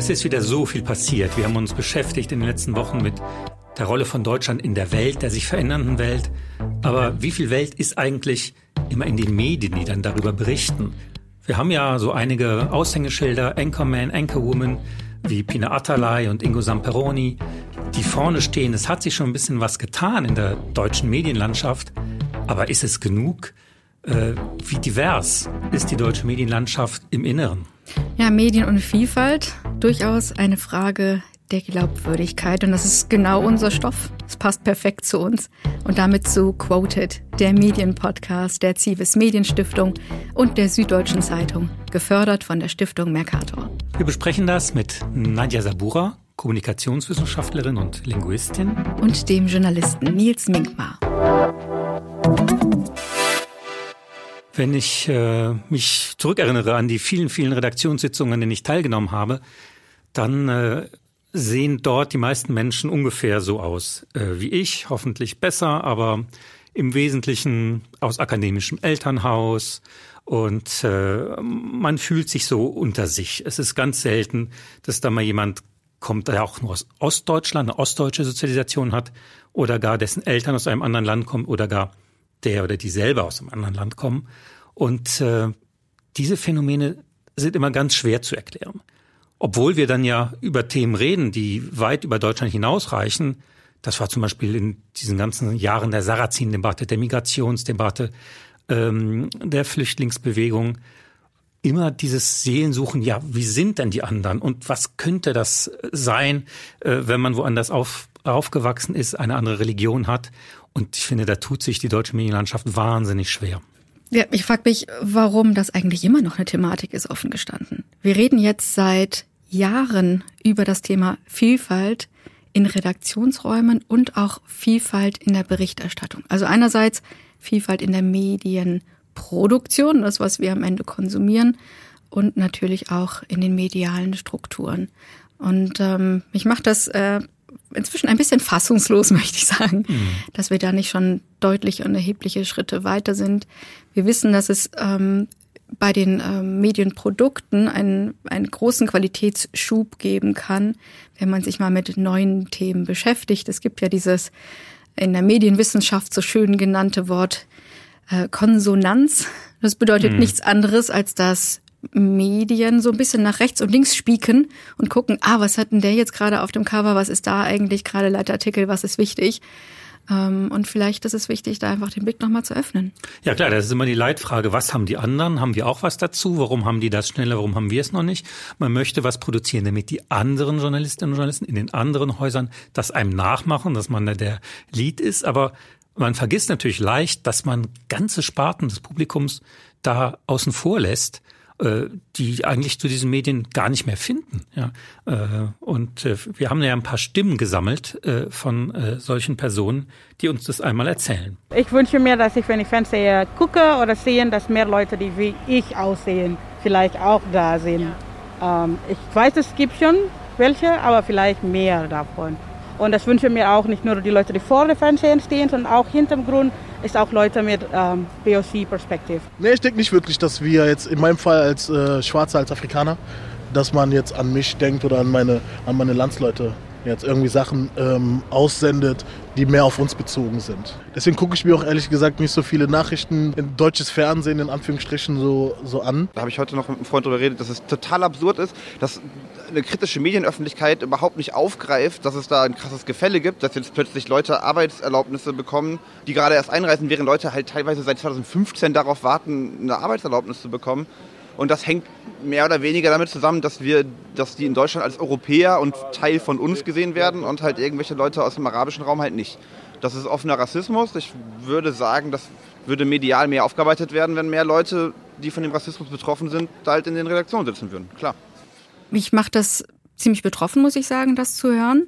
Es ist wieder so viel passiert. Wir haben uns beschäftigt in den letzten Wochen mit der Rolle von Deutschland in der Welt, der sich verändernden Welt. Aber wie viel Welt ist eigentlich immer in den Medien, die dann darüber berichten? Wir haben ja so einige Aushängeschilder, Anchorman, Anchorwoman, wie Pina Atalay und Ingo Samperoni, die vorne stehen. Es hat sich schon ein bisschen was getan in der deutschen Medienlandschaft. Aber ist es genug? Äh, wie divers ist die deutsche Medienlandschaft im Inneren? Ja, Medien und Vielfalt, durchaus eine Frage der Glaubwürdigkeit. Und das ist genau unser Stoff. Es passt perfekt zu uns. Und damit zu Quoted, der Medienpodcast der Zivis Medienstiftung und der Süddeutschen Zeitung, gefördert von der Stiftung Mercator. Wir besprechen das mit Nadja Sabura, Kommunikationswissenschaftlerin und Linguistin. Und dem Journalisten Nils Minkmar. Wenn ich äh, mich zurückerinnere an die vielen, vielen Redaktionssitzungen, an denen ich teilgenommen habe, dann äh, sehen dort die meisten Menschen ungefähr so aus äh, wie ich, hoffentlich besser, aber im Wesentlichen aus akademischem Elternhaus und äh, man fühlt sich so unter sich. Es ist ganz selten, dass da mal jemand kommt, der auch nur aus Ostdeutschland, eine ostdeutsche Sozialisation hat oder gar dessen Eltern aus einem anderen Land kommen oder gar der oder die selber aus einem anderen Land kommen. Und äh, diese Phänomene sind immer ganz schwer zu erklären. Obwohl wir dann ja über Themen reden, die weit über Deutschland hinausreichen. Das war zum Beispiel in diesen ganzen Jahren der Sarrazin-Debatte, der Migrationsdebatte, ähm, der Flüchtlingsbewegung. Immer dieses Seelensuchen, ja, wie sind denn die anderen und was könnte das sein, äh, wenn man woanders auf, aufgewachsen ist, eine andere Religion hat und ich finde, da tut sich die deutsche Medienlandschaft wahnsinnig schwer. Ja, ich frage mich, warum das eigentlich immer noch eine Thematik ist, offen gestanden. Wir reden jetzt seit Jahren über das Thema Vielfalt in Redaktionsräumen und auch Vielfalt in der Berichterstattung. Also einerseits Vielfalt in der Medienproduktion, das, was wir am Ende konsumieren, und natürlich auch in den medialen Strukturen. Und ähm, mich macht das äh, inzwischen ein bisschen fassungslos, möchte ich sagen, mhm. dass wir da nicht schon deutlich und erhebliche Schritte weiter sind. Wir wissen, dass es ähm, bei den ähm, Medienprodukten einen, einen großen Qualitätsschub geben kann, wenn man sich mal mit neuen Themen beschäftigt. Es gibt ja dieses in der Medienwissenschaft so schön genannte Wort äh, Konsonanz. Das bedeutet mhm. nichts anderes, als dass Medien so ein bisschen nach rechts und links spieken und gucken, ah, was hat denn der jetzt gerade auf dem Cover, was ist da eigentlich gerade Leitartikel, was ist wichtig? Ähm, und vielleicht ist es wichtig, da einfach den Blick nochmal zu öffnen. Ja klar, das ist immer die Leitfrage. Was haben die anderen? Haben wir auch was dazu? Warum haben die das schneller? Warum haben wir es noch nicht? Man möchte was produzieren, damit die anderen Journalistinnen und Journalisten in den anderen Häusern das einem nachmachen, dass man da der Lead ist. Aber man vergisst natürlich leicht, dass man ganze Sparten des Publikums da außen vor lässt die eigentlich zu diesen Medien gar nicht mehr finden. Ja, äh, und äh, wir haben ja ein paar Stimmen gesammelt von solchen Personen, die uns das einmal erzählen. Ich wünsche mir, dass ich, wenn ich Fernseher gucke oder sehe, dass mehr Leute, die wie ich aussehen, vielleicht auch da sind. Ähm, ich weiß, es gibt schon welche, aber vielleicht mehr davon. Und das wünsche mir auch nicht nur die Leute, die vor dem Fernsehen stehen, sondern auch hinterm Grund ist auch Leute mit ähm, BOC-Perspektive. Nee, ich denke nicht wirklich, dass wir jetzt in meinem Fall als äh, Schwarzer, als Afrikaner, dass man jetzt an mich denkt oder an meine, an meine Landsleute jetzt irgendwie Sachen ähm, aussendet, die mehr auf uns bezogen sind. Deswegen gucke ich mir auch ehrlich gesagt nicht so viele Nachrichten in deutsches Fernsehen in Anführungsstrichen so, so an. Da habe ich heute noch mit einem Freund darüber geredet, dass es total absurd ist, dass eine kritische Medienöffentlichkeit überhaupt nicht aufgreift, dass es da ein krasses Gefälle gibt, dass jetzt plötzlich Leute Arbeitserlaubnisse bekommen, die gerade erst einreisen, während Leute halt teilweise seit 2015 darauf warten, eine Arbeitserlaubnis zu bekommen. Und das hängt mehr oder weniger damit zusammen, dass wir, dass die in Deutschland als Europäer und Teil von uns gesehen werden und halt irgendwelche Leute aus dem arabischen Raum halt nicht. Das ist offener Rassismus. Ich würde sagen, das würde medial mehr aufgearbeitet werden, wenn mehr Leute, die von dem Rassismus betroffen sind, da halt in den Redaktionen sitzen würden. Klar. Mich macht das ziemlich betroffen, muss ich sagen, das zu hören.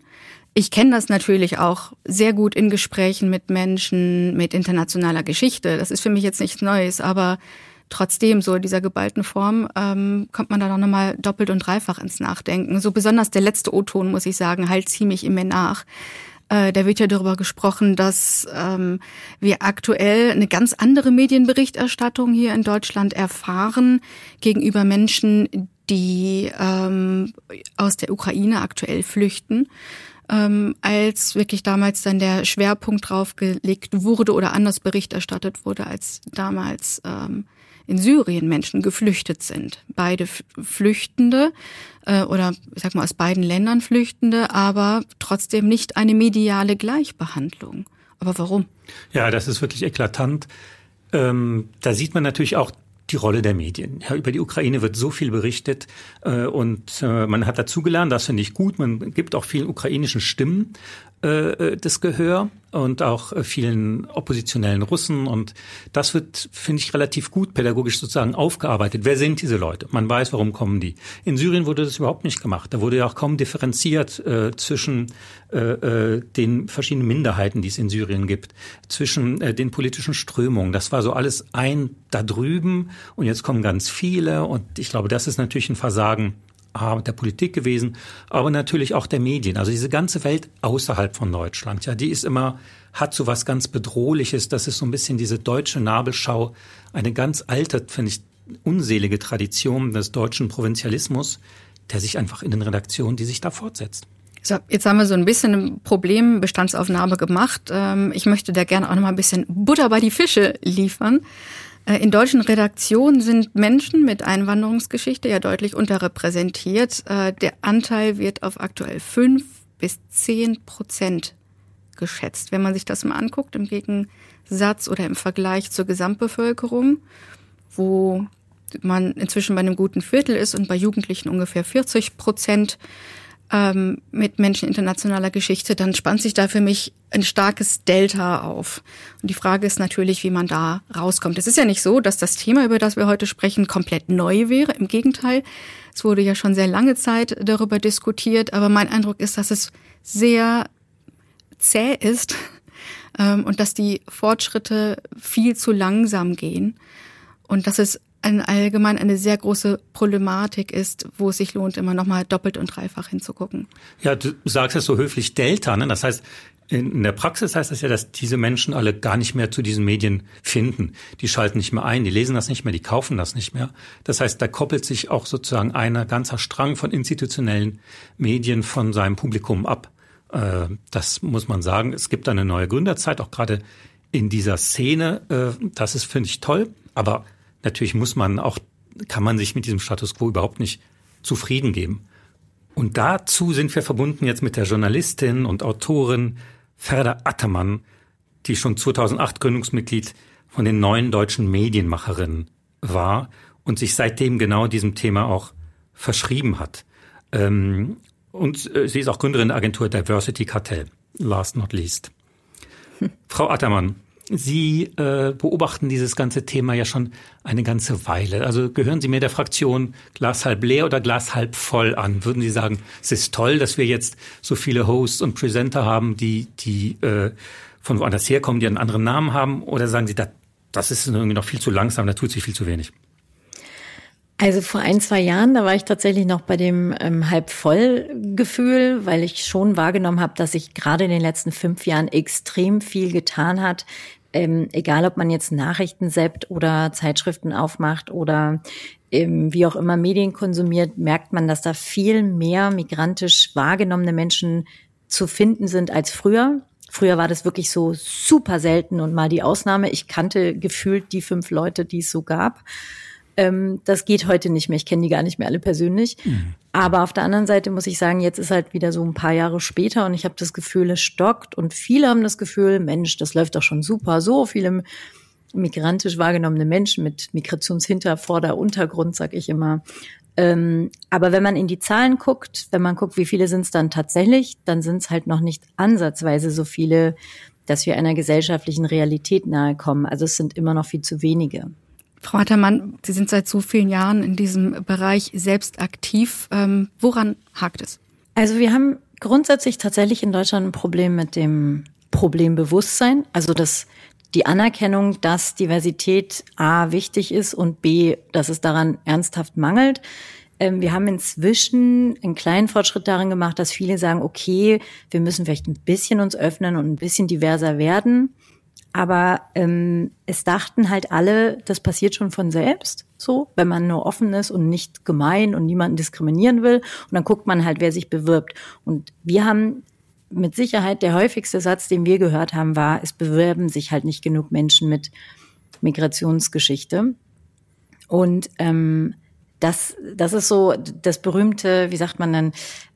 Ich kenne das natürlich auch sehr gut in Gesprächen mit Menschen mit internationaler Geschichte. Das ist für mich jetzt nichts Neues, aber trotzdem so in dieser geballten Form ähm, kommt man da noch mal doppelt und dreifach ins Nachdenken. So besonders der letzte O-Ton, muss ich sagen, halt ziemlich in mir nach. Äh, da wird ja darüber gesprochen, dass ähm, wir aktuell eine ganz andere Medienberichterstattung hier in Deutschland erfahren gegenüber Menschen, die ähm, aus der Ukraine aktuell flüchten, ähm, als wirklich damals dann der Schwerpunkt drauf gelegt wurde oder anders Bericht erstattet wurde, als damals ähm, in Syrien Menschen geflüchtet sind. Beide Flüchtende äh, oder ich sag mal aus beiden Ländern Flüchtende, aber trotzdem nicht eine mediale Gleichbehandlung. Aber warum? Ja, das ist wirklich eklatant. Ähm, da sieht man natürlich auch die Rolle der Medien. Ja, über die Ukraine wird so viel berichtet äh, und äh, man hat dazugelernt, das finde ich gut. Man gibt auch vielen ukrainischen Stimmen äh, das Gehör und auch äh, vielen oppositionellen Russen. Und das wird, finde ich, relativ gut pädagogisch sozusagen aufgearbeitet. Wer sind diese Leute? Man weiß, warum kommen die. In Syrien wurde das überhaupt nicht gemacht. Da wurde ja auch kaum differenziert äh, zwischen äh, äh, den verschiedenen Minderheiten, die es in Syrien gibt, zwischen äh, den politischen Strömungen. Das war so alles ein da drüben und jetzt kommen ganz viele. Und ich glaube, das ist natürlich ein Versagen der Politik gewesen, aber natürlich auch der Medien. Also diese ganze Welt außerhalb von Deutschland, ja, die ist immer, hat so was ganz Bedrohliches. Das ist so ein bisschen diese deutsche Nabelschau, eine ganz alte, finde ich, unselige Tradition des deutschen Provinzialismus, der sich einfach in den Redaktionen, die sich da fortsetzt. So, jetzt haben wir so ein bisschen eine Problembestandsaufnahme gemacht. Ähm, ich möchte da gerne auch noch mal ein bisschen Butter bei die Fische liefern. Äh, in deutschen Redaktionen sind Menschen mit Einwanderungsgeschichte ja deutlich unterrepräsentiert. Äh, der Anteil wird auf aktuell fünf bis zehn Prozent geschätzt. Wenn man sich das mal anguckt, im Gegensatz oder im Vergleich zur Gesamtbevölkerung, wo man inzwischen bei einem guten Viertel ist und bei Jugendlichen ungefähr 40 Prozent, ähm, mit Menschen internationaler Geschichte, dann spannt sich da für mich ein starkes Delta auf. Und die Frage ist natürlich, wie man da rauskommt. Es ist ja nicht so, dass das Thema, über das wir heute sprechen, komplett neu wäre. Im Gegenteil, es wurde ja schon sehr lange Zeit darüber diskutiert, aber mein Eindruck ist, dass es sehr zäh ist ähm, und dass die Fortschritte viel zu langsam gehen und dass es ein allgemein eine sehr große Problematik ist, wo es sich lohnt, immer nochmal doppelt und dreifach hinzugucken. Ja, du sagst es so höflich Delta, ne? Das heißt, in der Praxis heißt das ja, dass diese Menschen alle gar nicht mehr zu diesen Medien finden. Die schalten nicht mehr ein, die lesen das nicht mehr, die kaufen das nicht mehr. Das heißt, da koppelt sich auch sozusagen einer ganzer Strang von institutionellen Medien von seinem Publikum ab. Äh, das muss man sagen. Es gibt eine neue Gründerzeit, auch gerade in dieser Szene. Äh, das ist, finde ich, toll. Aber natürlich muss man auch, kann man sich mit diesem Status quo überhaupt nicht zufrieden geben. Und dazu sind wir verbunden jetzt mit der Journalistin und Autorin Ferda Attermann, die schon 2008 Gründungsmitglied von den neuen deutschen Medienmacherinnen war und sich seitdem genau diesem Thema auch verschrieben hat. Ähm, und äh, sie ist auch Gründerin der Agentur Diversity Cartel, last not least. Frau Attermann, Sie äh, beobachten dieses ganze Thema ja schon eine ganze Weile. Also gehören Sie mir der Fraktion Glas halb leer oder Glas halb voll an? Würden Sie sagen, es ist toll, dass wir jetzt so viele Hosts und Presenter haben, die, die äh, von woanders herkommen, die einen anderen Namen haben? Oder sagen Sie, das, das ist irgendwie noch viel zu langsam, da tut sich viel zu wenig? Also vor ein, zwei Jahren, da war ich tatsächlich noch bei dem ähm, halb voll Gefühl, weil ich schon wahrgenommen habe, dass sich gerade in den letzten fünf Jahren extrem viel getan hat, ähm, egal ob man jetzt Nachrichten seppt oder Zeitschriften aufmacht oder ähm, wie auch immer Medien konsumiert, merkt man, dass da viel mehr migrantisch wahrgenommene Menschen zu finden sind als früher. Früher war das wirklich so super selten und mal die Ausnahme. Ich kannte gefühlt die fünf Leute, die es so gab. Ähm, das geht heute nicht mehr. Ich kenne die gar nicht mehr alle persönlich. Mhm. Aber auf der anderen Seite muss ich sagen, jetzt ist halt wieder so ein paar Jahre später und ich habe das Gefühl, es stockt und viele haben das Gefühl, Mensch, das läuft doch schon super. So viele migrantisch wahrgenommene Menschen mit Migrationshintervorder Untergrund, sag ich immer. Ähm, aber wenn man in die Zahlen guckt, wenn man guckt, wie viele sind es dann tatsächlich, dann sind es halt noch nicht ansatzweise so viele, dass wir einer gesellschaftlichen Realität nahe kommen. Also es sind immer noch viel zu wenige. Frau Hattermann, Sie sind seit so vielen Jahren in diesem Bereich selbst aktiv. Ähm, woran hakt es? Also wir haben grundsätzlich tatsächlich in Deutschland ein Problem mit dem Problembewusstsein. Also das, die Anerkennung, dass Diversität A wichtig ist und B, dass es daran ernsthaft mangelt. Ähm, wir haben inzwischen einen kleinen Fortschritt darin gemacht, dass viele sagen, okay, wir müssen vielleicht ein bisschen uns öffnen und ein bisschen diverser werden. Aber ähm, es dachten halt alle, das passiert schon von selbst, so, wenn man nur offen ist und nicht gemein und niemanden diskriminieren will. Und dann guckt man halt, wer sich bewirbt. Und wir haben mit Sicherheit der häufigste Satz, den wir gehört haben, war, es bewerben sich halt nicht genug Menschen mit Migrationsgeschichte. Und ähm, das, das ist so das berühmte, wie sagt man dann,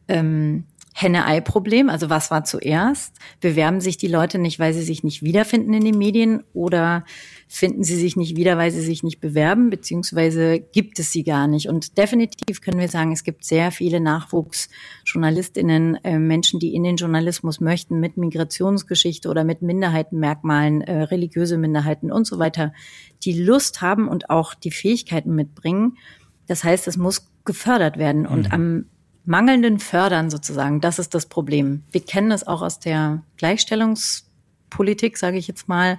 ähm, Henne-Ei-Problem. Also was war zuerst? Bewerben sich die Leute nicht, weil sie sich nicht wiederfinden in den Medien oder finden sie sich nicht wieder, weil sie sich nicht bewerben, beziehungsweise gibt es sie gar nicht. Und definitiv können wir sagen, es gibt sehr viele Nachwuchsjournalistinnen, äh, Menschen, die in den Journalismus möchten, mit Migrationsgeschichte oder mit Minderheitenmerkmalen, äh, religiöse Minderheiten und so weiter, die Lust haben und auch die Fähigkeiten mitbringen. Das heißt, es muss gefördert werden. Und mhm. am mangelnden Fördern sozusagen, das ist das Problem. Wir kennen es auch aus der Gleichstellungspolitik, sage ich jetzt mal.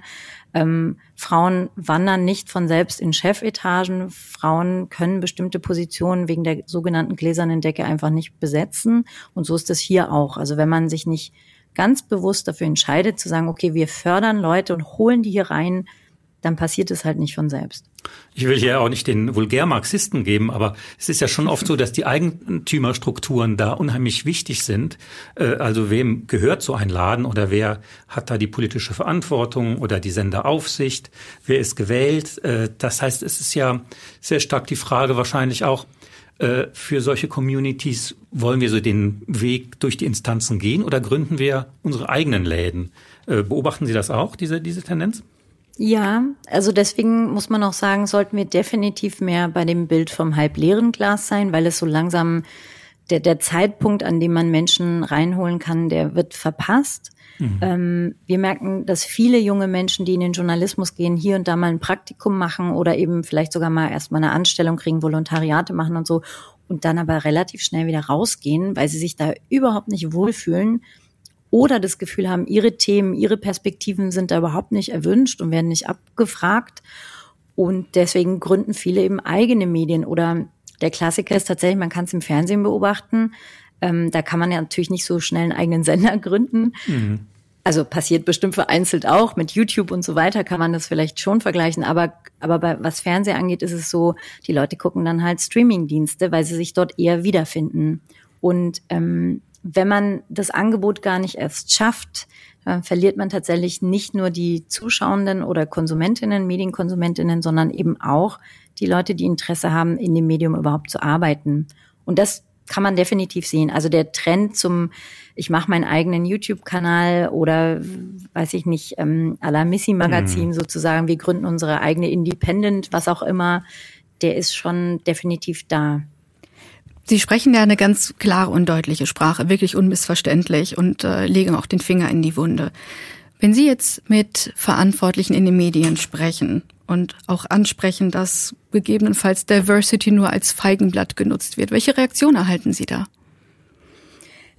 Ähm, Frauen wandern nicht von selbst in Chefetagen. Frauen können bestimmte Positionen wegen der sogenannten gläsernen Decke einfach nicht besetzen. Und so ist es hier auch. Also wenn man sich nicht ganz bewusst dafür entscheidet, zu sagen, okay, wir fördern Leute und holen die hier rein, dann passiert es halt nicht von selbst. Ich will hier auch nicht den Vulgärmarxisten geben, aber es ist ja schon oft so, dass die Eigentümerstrukturen da unheimlich wichtig sind. Äh, also wem gehört so ein Laden oder wer hat da die politische Verantwortung oder die Senderaufsicht? Wer ist gewählt? Äh, das heißt, es ist ja sehr stark die Frage wahrscheinlich auch, äh, für solche Communities wollen wir so den Weg durch die Instanzen gehen oder gründen wir unsere eigenen Läden? Beobachten Sie das auch, diese, diese Tendenz? Ja, also deswegen muss man auch sagen, sollten wir definitiv mehr bei dem Bild vom halbleeren Glas sein, weil es so langsam der, der Zeitpunkt, an dem man Menschen reinholen kann, der wird verpasst. Mhm. Ähm, wir merken, dass viele junge Menschen, die in den Journalismus gehen, hier und da mal ein Praktikum machen oder eben vielleicht sogar mal erstmal eine Anstellung kriegen, Volontariate machen und so und dann aber relativ schnell wieder rausgehen, weil sie sich da überhaupt nicht wohlfühlen oder das Gefühl haben, ihre Themen, ihre Perspektiven sind da überhaupt nicht erwünscht und werden nicht abgefragt. Und deswegen gründen viele eben eigene Medien. Oder der Klassiker ist tatsächlich, man kann es im Fernsehen beobachten. Ähm, da kann man ja natürlich nicht so schnell einen eigenen Sender gründen. Mhm. Also passiert bestimmt vereinzelt auch. Mit YouTube und so weiter kann man das vielleicht schon vergleichen. Aber, aber bei, was Fernsehen angeht, ist es so, die Leute gucken dann halt Streamingdienste, weil sie sich dort eher wiederfinden. Und ähm, wenn man das Angebot gar nicht erst schafft, dann verliert man tatsächlich nicht nur die Zuschauenden oder Konsumentinnen, Medienkonsumentinnen, sondern eben auch die Leute, die Interesse haben, in dem Medium überhaupt zu arbeiten. Und das kann man definitiv sehen. Also der Trend zum, ich mache meinen eigenen YouTube-Kanal oder weiß ich nicht, ähm, à la Missy-Magazin mhm. sozusagen, wir gründen unsere eigene Independent, was auch immer, der ist schon definitiv da. Sie sprechen ja eine ganz klare und deutliche Sprache, wirklich unmissverständlich und äh, legen auch den Finger in die Wunde. Wenn Sie jetzt mit Verantwortlichen in den Medien sprechen und auch ansprechen, dass gegebenenfalls Diversity nur als Feigenblatt genutzt wird, welche Reaktion erhalten Sie da?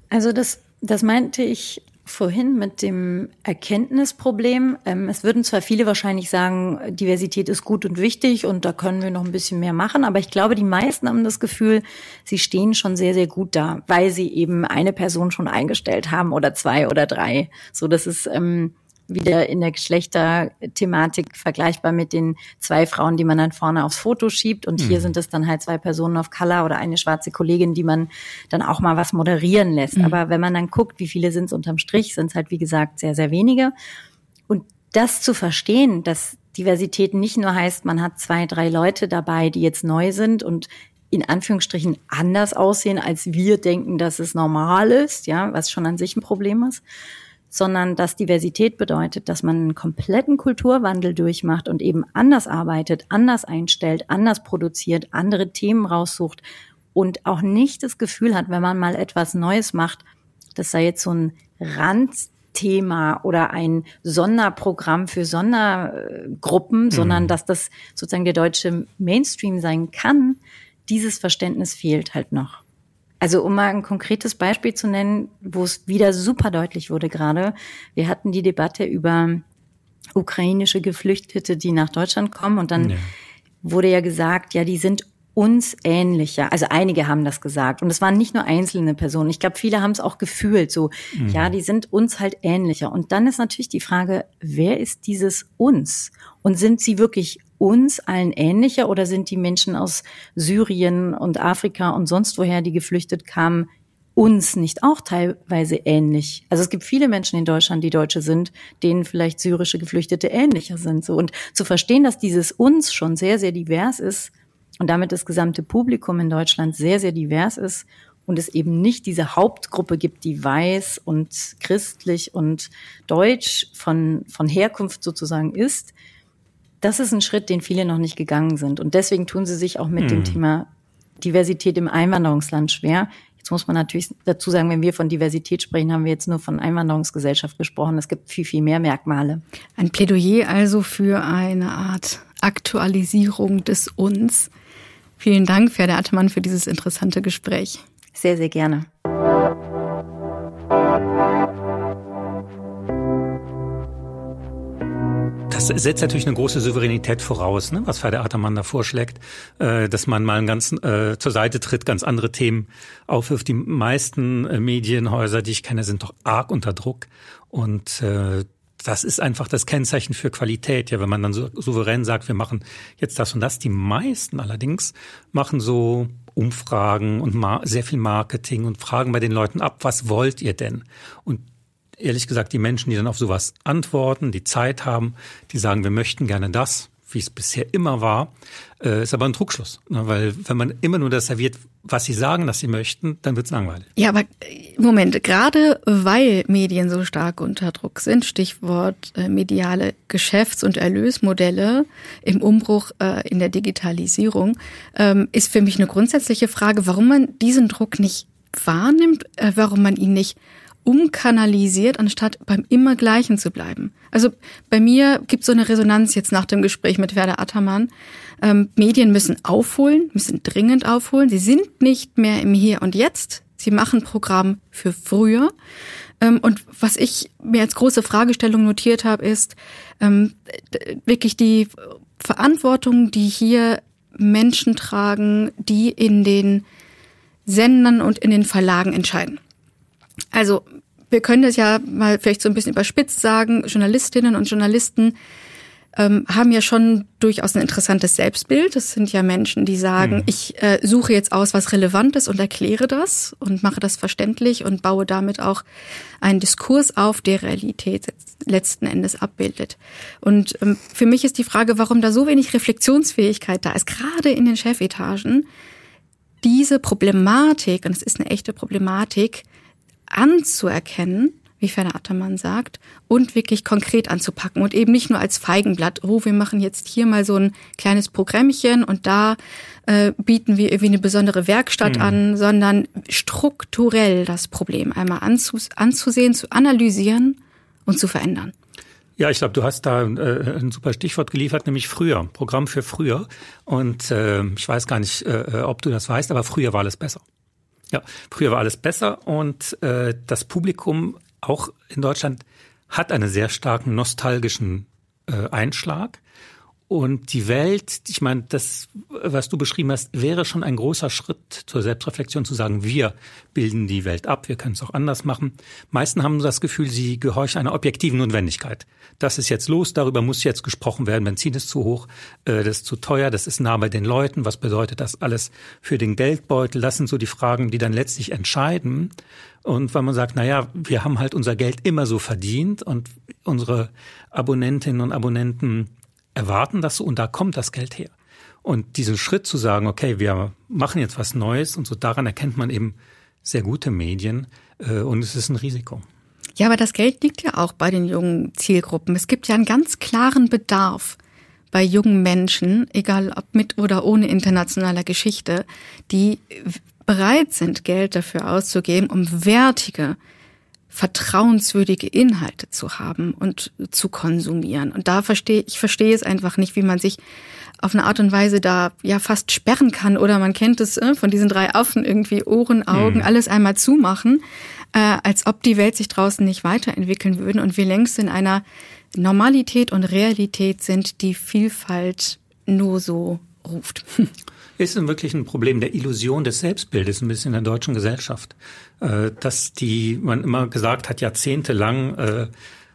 Also das, das meinte ich vorhin mit dem Erkenntnisproblem. Ähm, es würden zwar viele wahrscheinlich sagen, Diversität ist gut und wichtig und da können wir noch ein bisschen mehr machen, aber ich glaube, die meisten haben das Gefühl, sie stehen schon sehr, sehr gut da, weil sie eben eine Person schon eingestellt haben oder zwei oder drei. So, das ist ähm, wieder in der Geschlechterthematik vergleichbar mit den zwei Frauen, die man dann vorne aufs Foto schiebt. Und mhm. hier sind es dann halt zwei Personen auf Color oder eine schwarze Kollegin, die man dann auch mal was moderieren lässt. Mhm. Aber wenn man dann guckt, wie viele sind es unterm Strich, sind es halt, wie gesagt, sehr, sehr wenige. Und das zu verstehen, dass Diversität nicht nur heißt, man hat zwei, drei Leute dabei, die jetzt neu sind und in Anführungsstrichen anders aussehen, als wir denken, dass es normal ist, ja, was schon an sich ein Problem ist, sondern dass Diversität bedeutet, dass man einen kompletten Kulturwandel durchmacht und eben anders arbeitet, anders einstellt, anders produziert, andere Themen raussucht und auch nicht das Gefühl hat, wenn man mal etwas Neues macht, das sei jetzt so ein Randthema oder ein Sonderprogramm für Sondergruppen, mhm. sondern dass das sozusagen der deutsche Mainstream sein kann, dieses Verständnis fehlt halt noch. Also um mal ein konkretes Beispiel zu nennen, wo es wieder super deutlich wurde gerade. Wir hatten die Debatte über ukrainische Geflüchtete, die nach Deutschland kommen und dann ja. wurde ja gesagt, ja, die sind uns ähnlicher. Also einige haben das gesagt. Und es waren nicht nur einzelne Personen. Ich glaube, viele haben es auch gefühlt. So, mhm. ja, die sind uns halt ähnlicher. Und dann ist natürlich die Frage, wer ist dieses uns? Und sind sie wirklich uns allen ähnlicher oder sind die Menschen aus Syrien und Afrika und sonst woher, die geflüchtet kamen, uns nicht auch teilweise ähnlich? Also es gibt viele Menschen in Deutschland, die Deutsche sind, denen vielleicht syrische Geflüchtete ähnlicher sind. So und zu verstehen, dass dieses uns schon sehr sehr divers ist und damit das gesamte Publikum in Deutschland sehr sehr divers ist und es eben nicht diese Hauptgruppe gibt, die weiß und christlich und deutsch von von Herkunft sozusagen ist. Das ist ein Schritt, den viele noch nicht gegangen sind und deswegen tun sie sich auch mit hm. dem Thema Diversität im Einwanderungsland schwer. Jetzt muss man natürlich dazu sagen, wenn wir von Diversität sprechen, haben wir jetzt nur von Einwanderungsgesellschaft gesprochen. Es gibt viel, viel mehr Merkmale. Ein Plädoyer also für eine Art Aktualisierung des Uns. Vielen Dank, Ferdi Attemann, für dieses interessante Gespräch. Sehr, sehr gerne. Das setzt natürlich eine große Souveränität voraus, ne, was Ferdi Attermann da vorschlägt, äh, dass man mal ganz äh, zur Seite tritt, ganz andere Themen aufwirft. Die meisten äh, Medienhäuser, die ich kenne, sind doch arg unter Druck und äh, das ist einfach das Kennzeichen für Qualität. Ja, wenn man dann so souverän sagt, wir machen jetzt das und das. Die meisten allerdings machen so Umfragen und sehr viel Marketing und fragen bei den Leuten ab, was wollt ihr denn? Und ehrlich gesagt, die Menschen, die dann auf sowas antworten, die Zeit haben, die sagen, wir möchten gerne das, wie es bisher immer war, äh, ist aber ein Druckschluss. Ne? Weil wenn man immer nur das serviert, was sie sagen, dass sie möchten, dann wird es langweilig. Ja, aber äh, Moment, gerade weil Medien so stark unter Druck sind, Stichwort äh, mediale Geschäfts- und Erlösmodelle im Umbruch äh, in der Digitalisierung, ähm, ist für mich eine grundsätzliche Frage, warum man diesen Druck nicht wahrnimmt, warum man ihn nicht umkanalisiert, anstatt beim immer Gleichen zu bleiben. Also bei mir gibt es so eine Resonanz jetzt nach dem Gespräch mit Werder Attermann. Ähm, Medien müssen aufholen, müssen dringend aufholen. Sie sind nicht mehr im Hier und Jetzt. Sie machen Programm für früher. Ähm, und was ich mir als große Fragestellung notiert habe, ist ähm, wirklich die Verantwortung, die hier Menschen tragen, die in den Sendern und in den Verlagen entscheiden. Also wir können das ja mal vielleicht so ein bisschen überspitzt sagen, Journalistinnen und Journalisten ähm, haben ja schon durchaus ein interessantes Selbstbild. Das sind ja Menschen, die sagen, mhm. ich äh, suche jetzt aus, was relevant ist und erkläre das und mache das verständlich und baue damit auch einen Diskurs auf, der Realität letzten Endes abbildet. Und ähm, für mich ist die Frage, warum da so wenig Reflexionsfähigkeit da ist, gerade in den Chefetagen, diese Problematik, und es ist eine echte Problematik, anzuerkennen, wie Ferner Attermann sagt, und wirklich konkret anzupacken und eben nicht nur als Feigenblatt, oh, wir machen jetzt hier mal so ein kleines Programmchen und da äh, bieten wir irgendwie eine besondere Werkstatt mhm. an, sondern strukturell das Problem einmal anzus anzusehen, zu analysieren und zu verändern. Ja, ich glaube, du hast da äh, ein super Stichwort geliefert, nämlich früher, Programm für früher. Und äh, ich weiß gar nicht, äh, ob du das weißt, aber früher war alles besser. Ja, früher war alles besser und äh, das Publikum auch in Deutschland hat einen sehr starken nostalgischen äh, Einschlag. Und die Welt, ich meine, das, was du beschrieben hast, wäre schon ein großer Schritt zur Selbstreflexion zu sagen, wir bilden die Welt ab, wir können es auch anders machen. Meisten haben das Gefühl, sie gehorchen einer objektiven Notwendigkeit. Das ist jetzt los, darüber muss jetzt gesprochen werden, Benzin ist zu hoch, äh, das ist zu teuer, das ist nah bei den Leuten, was bedeutet das alles für den Geldbeutel? Das sind so die Fragen, die dann letztlich entscheiden. Und weil man sagt, na ja, wir haben halt unser Geld immer so verdient und unsere Abonnentinnen und Abonnenten erwarten das so und da kommt das Geld her. Und diesen Schritt zu sagen, okay, wir machen jetzt was Neues und so daran erkennt man eben sehr gute Medien äh, und es ist ein Risiko. Ja, aber das Geld liegt ja auch bei den jungen Zielgruppen. Es gibt ja einen ganz klaren Bedarf bei jungen Menschen, egal ob mit oder ohne internationaler Geschichte, die bereit sind, Geld dafür auszugeben, um wertige vertrauenswürdige Inhalte zu haben und zu konsumieren. Und da verstehe ich verstehe es einfach nicht, wie man sich auf eine Art und Weise da ja fast sperren kann oder man kennt es äh, von diesen drei Affen irgendwie Ohren, Augen, mhm. alles einmal zumachen, äh, als ob die Welt sich draußen nicht weiterentwickeln würden und wir längst in einer Normalität und Realität sind, die Vielfalt nur so ruft. Ist wirklich ein Problem der Illusion des Selbstbildes ein bisschen in der deutschen Gesellschaft, äh, dass die man immer gesagt hat jahrzehntelang äh,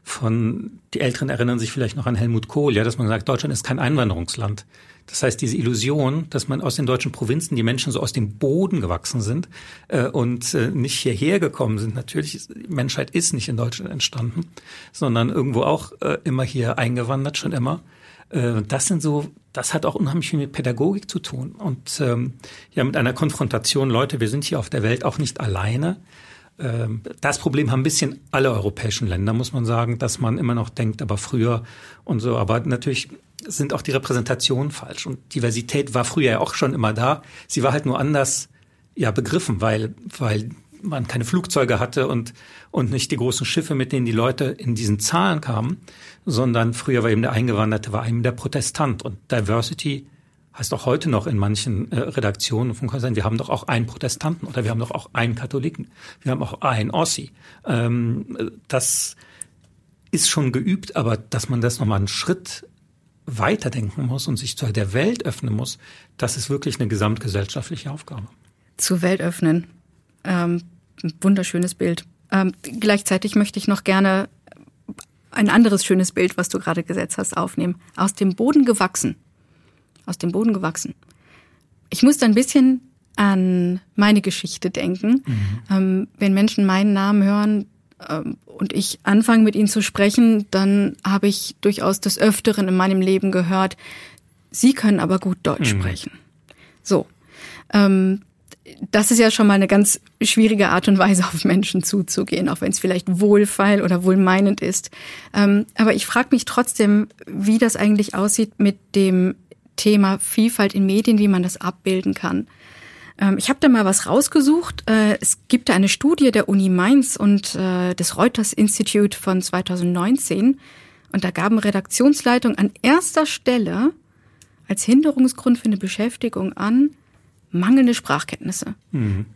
von die Älteren erinnern sich vielleicht noch an Helmut Kohl, ja, dass man sagt, Deutschland ist kein Einwanderungsland. Das heißt, diese Illusion, dass man aus den deutschen Provinzen die Menschen so aus dem Boden gewachsen sind äh, und nicht hierher gekommen sind. Natürlich, die Menschheit ist nicht in Deutschland entstanden, sondern irgendwo auch immer hier eingewandert, schon immer. Äh, das sind so, das hat auch unheimlich viel mit Pädagogik zu tun und ähm, ja mit einer Konfrontation. Leute, wir sind hier auf der Welt auch nicht alleine. Ähm, das Problem haben ein bisschen alle europäischen Länder, muss man sagen, dass man immer noch denkt, aber früher und so. Aber natürlich sind auch die Repräsentationen falsch. Und Diversität war früher ja auch schon immer da. Sie war halt nur anders ja begriffen, weil, weil man keine Flugzeuge hatte und, und nicht die großen Schiffe, mit denen die Leute in diesen Zahlen kamen, sondern früher war eben der Eingewanderte, war eben der Protestant. Und Diversity heißt auch heute noch in manchen äh, Redaktionen von Konzernen, wir haben doch auch einen Protestanten oder wir haben doch auch einen Katholiken, wir haben auch einen Ossi. Ähm, das ist schon geübt, aber dass man das nochmal einen Schritt weiterdenken muss und sich zu der Welt öffnen muss, das ist wirklich eine gesamtgesellschaftliche Aufgabe. Zur Welt öffnen. Ähm, ein wunderschönes Bild. Ähm, gleichzeitig möchte ich noch gerne ein anderes schönes Bild, was du gerade gesetzt hast, aufnehmen. Aus dem Boden gewachsen. Aus dem Boden gewachsen. Ich muss da ein bisschen an meine Geschichte denken. Mhm. Ähm, wenn Menschen meinen Namen hören, ähm, und ich anfange mit ihnen zu sprechen, dann habe ich durchaus des Öfteren in meinem Leben gehört, sie können aber gut Deutsch mhm. sprechen. So. Ähm, das ist ja schon mal eine ganz schwierige Art und Weise, auf Menschen zuzugehen, auch wenn es vielleicht wohlfeil oder wohlmeinend ist. Ähm, aber ich frage mich trotzdem, wie das eigentlich aussieht mit dem Thema Vielfalt in Medien, wie man das abbilden kann. Ähm, ich habe da mal was rausgesucht. Äh, es gibt da eine Studie der Uni Mainz und äh, des Reuters Institute von 2019. Und da gaben Redaktionsleitungen an erster Stelle als Hinderungsgrund für eine Beschäftigung an mangelnde Sprachkenntnisse. Mhm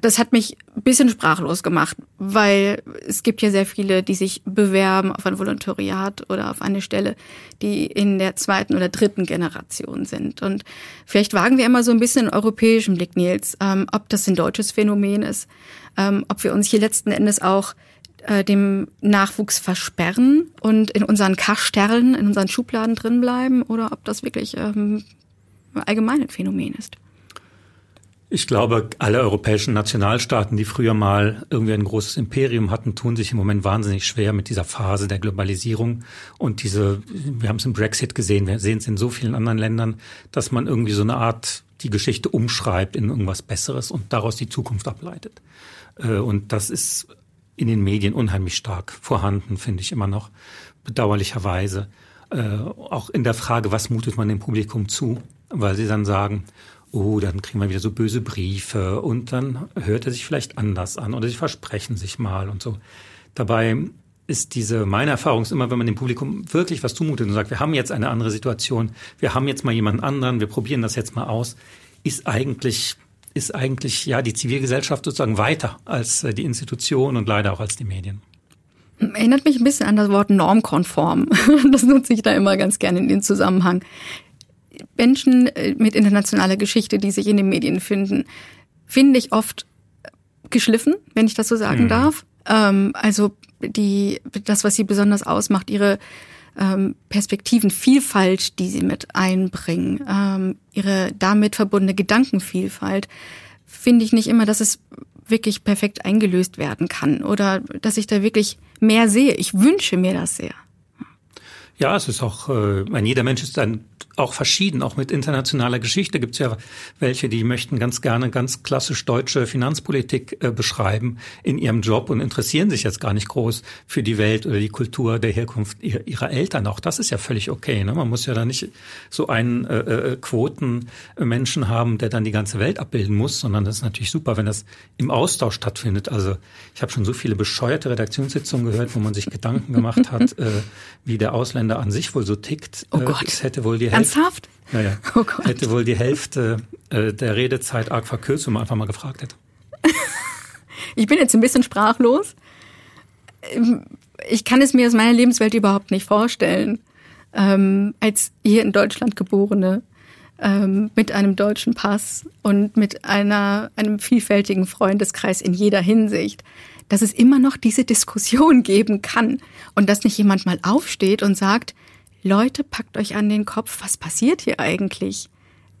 das hat mich ein bisschen sprachlos gemacht, weil es gibt ja sehr viele, die sich bewerben auf ein Volontariat oder auf eine Stelle, die in der zweiten oder dritten Generation sind. Und vielleicht wagen wir immer so ein bisschen einen europäischen Blick, Nils, ähm, ob das ein deutsches Phänomen ist, ähm, ob wir uns hier letzten Endes auch äh, dem Nachwuchs versperren und in unseren Kasterlen, in unseren Schubladen drin bleiben oder ob das wirklich ähm, allgemein ein Phänomen ist. Ich glaube, alle europäischen Nationalstaaten, die früher mal irgendwie ein großes Imperium hatten, tun sich im Moment wahnsinnig schwer mit dieser Phase der Globalisierung und diese, wir haben es im Brexit gesehen, wir sehen es in so vielen anderen Ländern, dass man irgendwie so eine Art die Geschichte umschreibt in irgendwas Besseres und daraus die Zukunft ableitet. Äh, und das ist in den Medien unheimlich stark vorhanden, finde ich immer noch, bedauerlicherweise. Äh, auch in der Frage, was mutet man dem Publikum zu, weil sie dann sagen, oh, dann kriegen wir wieder so böse Briefe und dann hört er sich vielleicht anders an oder sie versprechen sich mal und so. Dabei ist diese, meine Erfahrung ist immer, wenn man dem Publikum wirklich was zumutet und sagt, wir haben jetzt eine andere Situation, wir haben jetzt mal jemanden anderen, wir probieren das jetzt mal aus, ist eigentlich, ist eigentlich, ja, die Zivilgesellschaft sozusagen weiter als äh, die Institution und leider auch als die Medien. Erinnert mich ein bisschen an das Wort normkonform. Das nutze ich da immer ganz gerne in den Zusammenhang. Menschen äh, mit internationaler Geschichte, die sich in den Medien finden, finde ich oft geschliffen, wenn ich das so sagen mhm. darf. Ähm, also die, das, was sie besonders ausmacht, ihre ähm, Perspektivenvielfalt, die sie mit einbringen, ähm, ihre damit verbundene Gedankenvielfalt, finde ich nicht immer, dass es wirklich perfekt eingelöst werden kann oder dass ich da wirklich mehr sehe. Ich wünsche mir das sehr. Ja, es ist auch, äh, jeder Mensch ist ein auch verschieden, auch mit internationaler Geschichte gibt es ja welche, die möchten ganz gerne ganz klassisch deutsche Finanzpolitik äh, beschreiben in ihrem Job und interessieren sich jetzt gar nicht groß für die Welt oder die Kultur der Herkunft ihrer, ihrer Eltern. Auch das ist ja völlig okay. Ne? Man muss ja da nicht so einen äh, äh, Quotenmenschen haben, der dann die ganze Welt abbilden muss, sondern das ist natürlich super, wenn das im Austausch stattfindet. Also ich habe schon so viele bescheuerte Redaktionssitzungen gehört, wo man sich Gedanken gemacht hat, äh, wie der Ausländer an sich wohl so tickt. Oh Gott. Es hätte wohl die Ernsthaft? Naja, oh Gott. hätte wohl die Hälfte äh, der Redezeit arg verkürzt, wenn man einfach mal gefragt hätte. ich bin jetzt ein bisschen sprachlos. Ähm, ich kann es mir aus meiner Lebenswelt überhaupt nicht vorstellen. Ähm, als hier in Deutschland geborene ähm, mit einem deutschen Pass und mit einer, einem vielfältigen Freundeskreis in jeder Hinsicht, dass es immer noch diese Diskussion geben kann und dass nicht jemand mal aufsteht und sagt, Leute, packt euch an den Kopf, was passiert hier eigentlich?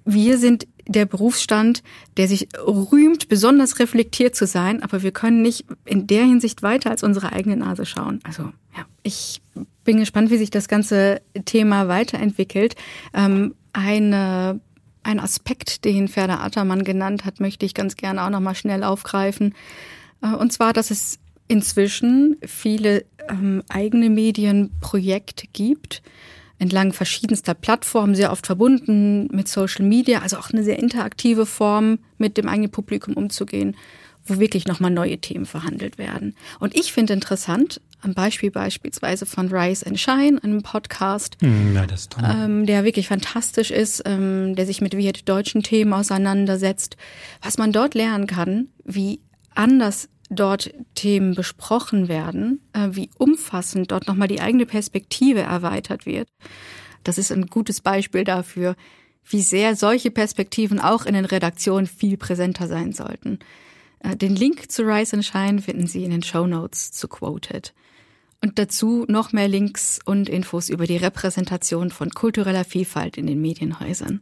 Wir sind der Berufsstand, der sich rühmt, besonders reflektiert zu sein, aber wir können nicht in der Hinsicht weiter als unsere eigene Nase schauen. Also ja, ich bin gespannt, wie sich das ganze Thema weiterentwickelt. Ähm, eine ein Aspekt, den Ferda Attermann genannt hat, möchte ich ganz gerne auch noch mal schnell aufgreifen. Äh, und zwar, dass es inzwischen viele ähm, eigene Medienprojekte gibt, entlang verschiedenster Plattformen, sehr oft verbunden mit Social Media, also auch eine sehr interaktive Form, mit dem eigenen Publikum umzugehen, wo wirklich nochmal neue Themen verhandelt werden. Und ich finde interessant, am Beispiel beispielsweise von Rise and Shine, einem Podcast, hm, ja. Ähm, der wirklich fantastisch ist, ähm, der sich mit deutschen Themen auseinandersetzt, was man dort lernen kann, wie anders dort Themen besprochen werden, äh, wie umfassend dort nochmal die eigene Perspektive erweitert wird. Das ist ein gutes Beispiel dafür, wie sehr solche Perspektiven auch in den Redaktionen viel präsenter sein sollten. Äh, den Link zu Rise and Shine finden Sie in den Show Notes zu Quoted. Und dazu noch mehr Links und Infos über die Repräsentation von kultureller Vielfalt in den Medienhäusern.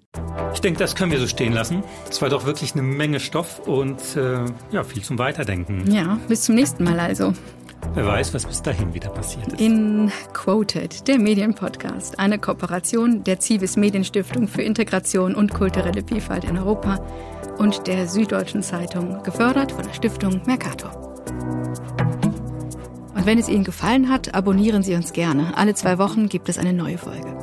Ich denke, das können wir so stehen lassen. Es war doch wirklich eine Menge Stoff und äh, ja, viel zum Weiterdenken. Ja, bis zum nächsten Mal also. Wer weiß, was bis dahin wieder passiert ist. In Quoted, der Medienpodcast, eine Kooperation der Zivis Medienstiftung für Integration und kulturelle Vielfalt in Europa und der Süddeutschen Zeitung, gefördert von der Stiftung Mercator. Und wenn es Ihnen gefallen hat, abonnieren Sie uns gerne. Alle zwei Wochen gibt es eine neue Folge.